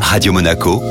Radio Monaco,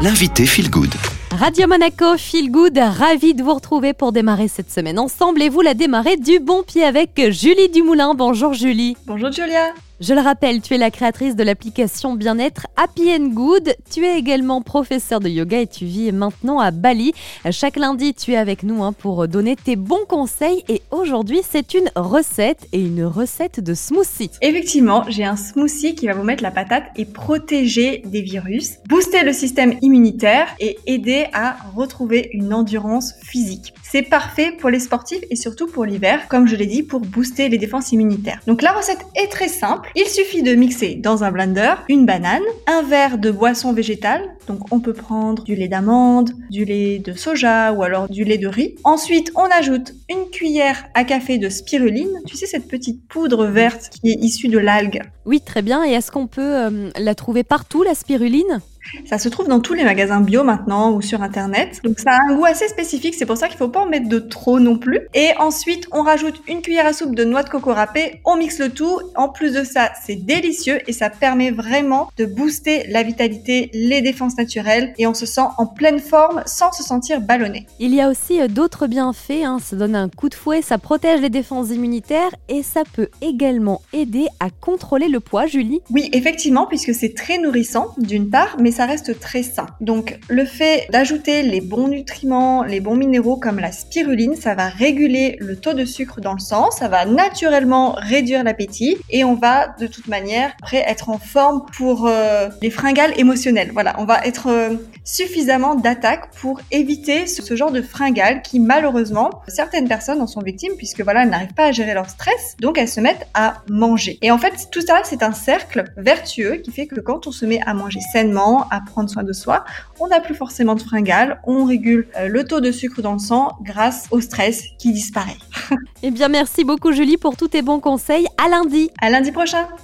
l'invité Feel Good. Radio Monaco, Feel Good, ravi de vous retrouver pour démarrer cette semaine ensemble et vous la démarrer du bon pied avec Julie Dumoulin. Bonjour Julie. Bonjour Julia. Je le rappelle, tu es la créatrice de l'application bien-être Happy and Good. Tu es également professeur de yoga et tu vis maintenant à Bali. Chaque lundi, tu es avec nous hein, pour donner tes bons conseils et aujourd'hui, c'est une recette et une recette de smoothie. Effectivement, j'ai un smoothie qui va vous mettre la patate et protéger des virus, booster le système immunitaire et aider à retrouver une endurance physique. C'est parfait pour les sportifs et surtout pour l'hiver, comme je l'ai dit, pour booster les défenses immunitaires. Donc la recette est très simple. Il suffit de mixer dans un blender une banane, un verre de boisson végétale, donc on peut prendre du lait d'amande, du lait de soja ou alors du lait de riz. Ensuite, on ajoute une cuillère à café de spiruline, tu sais cette petite poudre verte qui est issue de l'algue. Oui, très bien. Et est-ce qu'on peut euh, la trouver partout, la spiruline? Ça se trouve dans tous les magasins bio maintenant ou sur internet. Donc ça a un goût assez spécifique, c'est pour ça qu'il faut pas en mettre de trop non plus. Et ensuite, on rajoute une cuillère à soupe de noix de coco râpée, on mixe le tout. En plus de ça, c'est délicieux et ça permet vraiment de booster la vitalité, les défenses naturelles et on se sent en pleine forme sans se sentir ballonné. Il y a aussi euh, d'autres bienfaits, hein. ça donne un coup de fouet, ça protège les défenses immunitaires et ça peut également aider à contrôler le poids, Julie. Oui, effectivement, puisque c'est très nourrissant d'une part, mais ça reste très sain. Donc le fait d'ajouter les bons nutriments, les bons minéraux comme la spiruline, ça va réguler le taux de sucre dans le sang, ça va naturellement réduire l'appétit et on va de toute manière après être en forme pour euh, les fringales émotionnelles. Voilà, on va être euh, suffisamment d'attaque pour éviter ce, genre de fringales qui malheureusement certaines personnes en sont victimes puisque voilà elles n'arrivent pas à gérer leur stress donc elles se mettent à manger. Et en fait tout ça c'est un cercle vertueux qui fait que quand on se met à manger sainement, à prendre soin de soi, on n'a plus forcément de fringales, on régule euh, le taux de sucre dans le sang grâce au stress qui disparaît. eh bien, merci beaucoup Julie pour tous tes bons conseils. À lundi. À lundi prochain.